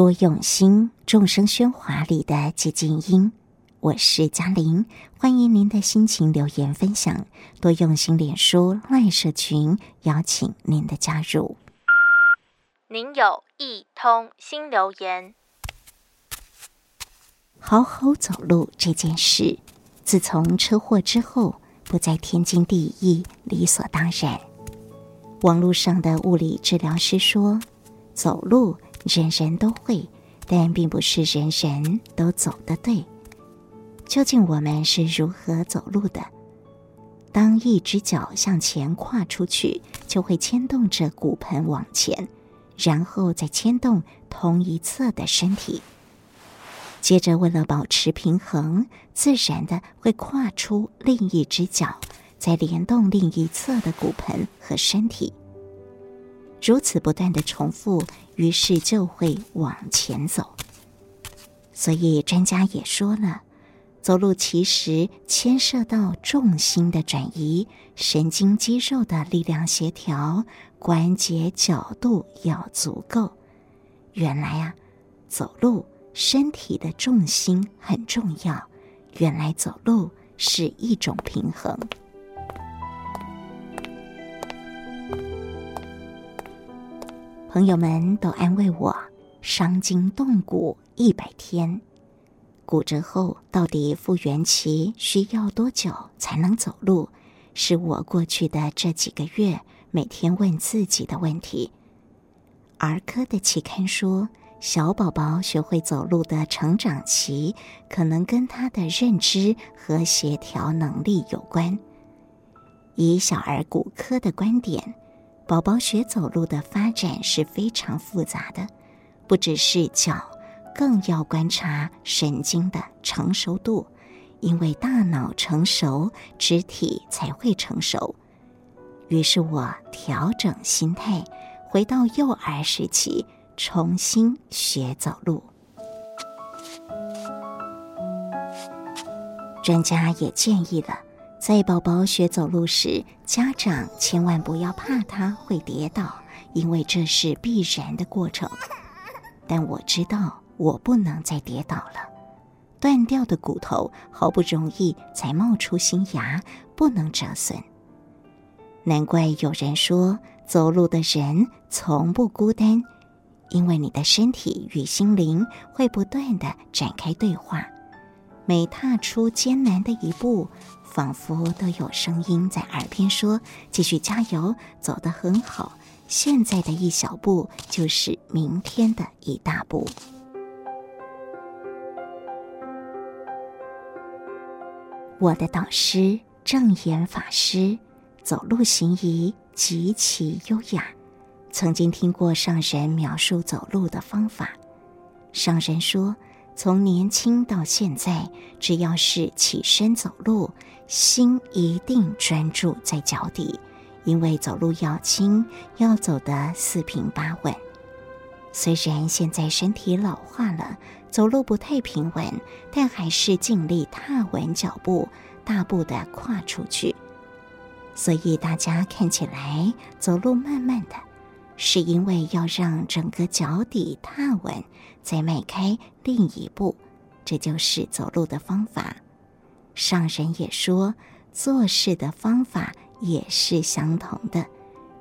多用心，众生喧哗里的寂静音。我是嘉玲，欢迎您的心情留言分享。多用心脸书 LINE 社群，邀请您的加入。您有一通新留言。好好走路这件事，自从车祸之后，不再天经地义、理所当然。网络上的物理治疗师说，走路人人都会，但并不是人人都走得对。究竟我们是如何走路的？当一只脚向前跨出去，就会牵动着骨盆往前，然后再牵动同一侧的身体。接着，为了保持平衡，自然的会跨出另一只脚，再联动另一侧的骨盆和身体。如此不断的重复，于是就会往前走。所以专家也说了，走路其实牵涉到重心的转移、神经肌肉的力量协调、关节角度要足够。原来啊，走路。身体的重心很重要，原来走路是一种平衡。朋友们都安慰我，伤筋动骨一百天，骨折后到底复原期需要多久才能走路？是我过去的这几个月每天问自己的问题。儿科的期刊说。小宝宝学会走路的成长期，可能跟他的认知和协调能力有关。以小儿骨科的观点，宝宝学走路的发展是非常复杂的，不只是脚，更要观察神经的成熟度，因为大脑成熟，肢体才会成熟。于是我调整心态，回到幼儿时期。重新学走路，专家也建议了，在宝宝学走路时，家长千万不要怕他会跌倒，因为这是必然的过程。但我知道，我不能再跌倒了。断掉的骨头好不容易才冒出新芽，不能折损。难怪有人说，走路的人从不孤单。因为你的身体与心灵会不断地展开对话，每踏出艰难的一步，仿佛都有声音在耳边说：“继续加油，走得很好。现在的一小步，就是明天的一大步。”我的导师正言法师走路行仪极其优雅。曾经听过上人描述走路的方法，上人说，从年轻到现在，只要是起身走路，心一定专注在脚底，因为走路要轻，要走得四平八稳。虽然现在身体老化了，走路不太平稳，但还是尽力踏稳脚步，大步的跨出去。所以大家看起来走路慢慢的。是因为要让整个脚底踏稳，再迈开另一步，这就是走路的方法。上人也说，做事的方法也是相同的。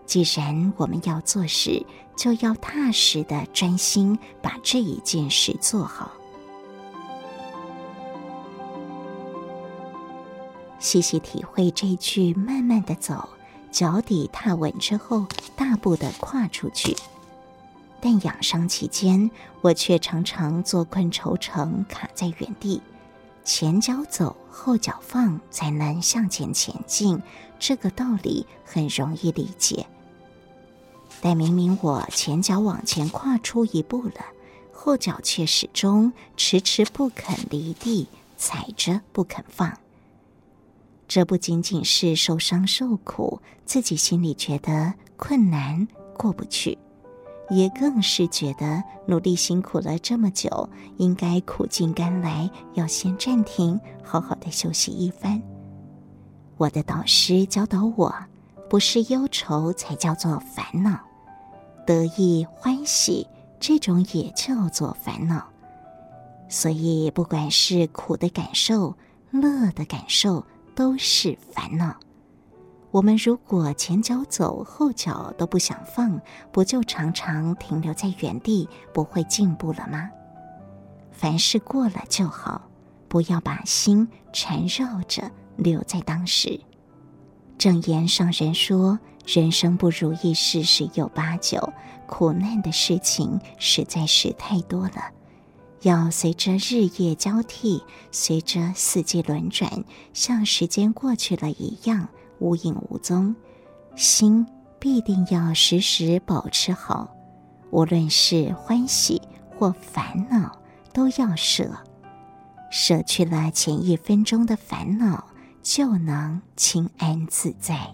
既然我们要做事，就要踏实的专心把这一件事做好。细细体会这句“慢慢的走”。脚底踏稳之后，大步的跨出去。但养伤期间，我却常常坐困愁城，卡在原地。前脚走，后脚放，才能向前前进。这个道理很容易理解。但明明我前脚往前跨出一步了，后脚却始终迟迟不肯离地，踩着不肯放。这不仅仅是受伤受苦，自己心里觉得困难过不去，也更是觉得努力辛苦了这么久，应该苦尽甘来，要先暂停，好好的休息一番。我的导师教导我，不是忧愁才叫做烦恼，得意欢喜这种也叫做烦恼。所以，不管是苦的感受、乐的感受，都是烦恼。我们如果前脚走，后脚都不想放，不就常常停留在原地，不会进步了吗？凡事过了就好，不要把心缠绕着留在当时。正言上人说：“人生不如意事十有八九，苦难的事情实在是太多了。要随着日夜交替，随着四季轮转，像时间过去了一样。”无影无踪，心必定要时时保持好。无论是欢喜或烦恼，都要舍。舍去了前一分钟的烦恼，就能轻安自在。